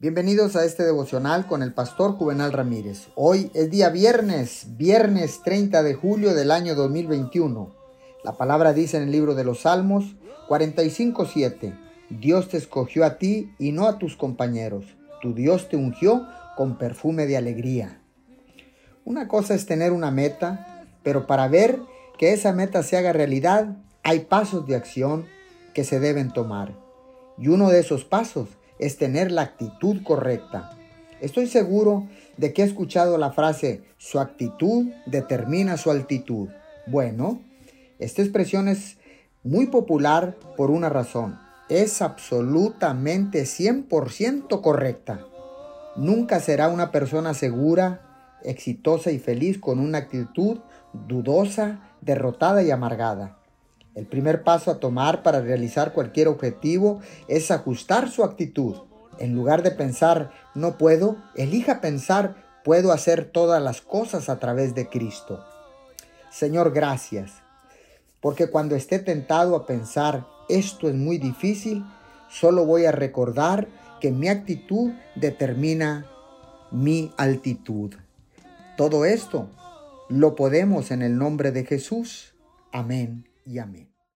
Bienvenidos a este devocional con el pastor Juvenal Ramírez. Hoy es día viernes, viernes 30 de julio del año 2021. La palabra dice en el libro de los Salmos 45:7, Dios te escogió a ti y no a tus compañeros. Tu Dios te ungió con perfume de alegría. Una cosa es tener una meta, pero para ver que esa meta se haga realidad, hay pasos de acción que se deben tomar. Y uno de esos pasos es tener la actitud correcta. Estoy seguro de que he escuchado la frase, su actitud determina su altitud. Bueno, esta expresión es muy popular por una razón. Es absolutamente 100% correcta. Nunca será una persona segura, exitosa y feliz con una actitud dudosa, derrotada y amargada. El primer paso a tomar para realizar cualquier objetivo es ajustar su actitud. En lugar de pensar no puedo, elija pensar puedo hacer todas las cosas a través de Cristo. Señor, gracias, porque cuando esté tentado a pensar esto es muy difícil, solo voy a recordar que mi actitud determina mi altitud. Todo esto lo podemos en el nombre de Jesús. Amén y amén.